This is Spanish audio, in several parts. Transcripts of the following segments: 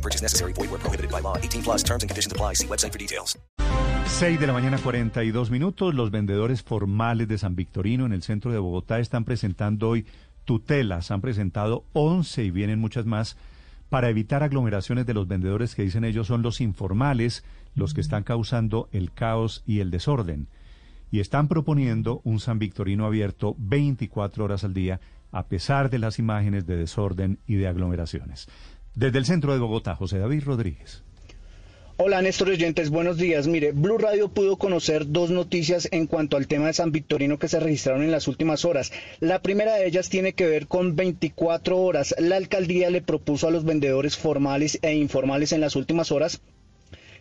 No purchase necessary. Void where prohibited by law. 18 plus terms and conditions apply. See website for details. 6 de la mañana 42 minutos. Los vendedores formales de San Victorino en el centro de Bogotá están presentando hoy tutelas. Han presentado 11 y vienen muchas más para evitar aglomeraciones de los vendedores que dicen ellos son los informales, los que están causando el caos y el desorden. Y están proponiendo un San Victorino abierto 24 horas al día, a pesar de las imágenes de desorden y de aglomeraciones. Desde el centro de Bogotá, José David Rodríguez. Hola Néstor oyentes, buenos días. Mire, Blue Radio pudo conocer dos noticias en cuanto al tema de San Victorino que se registraron en las últimas horas. La primera de ellas tiene que ver con 24 horas. La alcaldía le propuso a los vendedores formales e informales en las últimas horas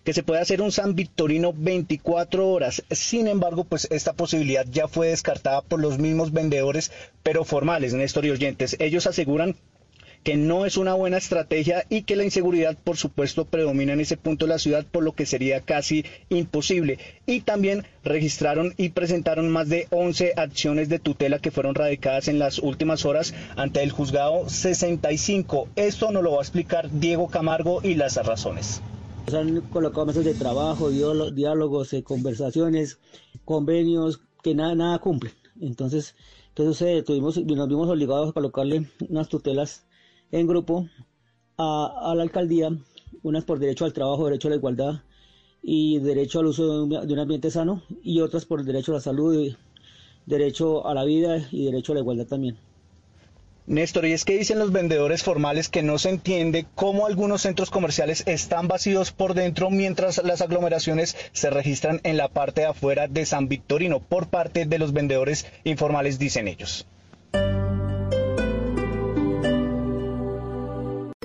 que se puede hacer un San Victorino 24 horas. Sin embargo, pues esta posibilidad ya fue descartada por los mismos vendedores, pero formales, Néstor y oyentes. Ellos aseguran que no es una buena estrategia y que la inseguridad, por supuesto, predomina en ese punto de la ciudad, por lo que sería casi imposible. Y también registraron y presentaron más de 11 acciones de tutela que fueron radicadas en las últimas horas ante el juzgado 65. Esto nos lo va a explicar Diego Camargo y las razones. Se han colocado mesas de trabajo, diálogos, eh, conversaciones, convenios que nada, nada cumplen. Entonces, entonces eh, nos vimos obligados a colocarle unas tutelas en grupo a, la alcaldía, unas por derecho al trabajo, derecho a la igualdad y derecho al uso de un, ambiente sano, y otras por derecho a la salud, derecho a la vida y derecho a la igualdad también. Néstor, y es que dicen los vendedores formales que no se entiende cómo algunos centros comerciales están vacíos por dentro mientras las aglomeraciones se registran en la parte de afuera de San Victorino por parte de los vendedores informales, dicen ellos.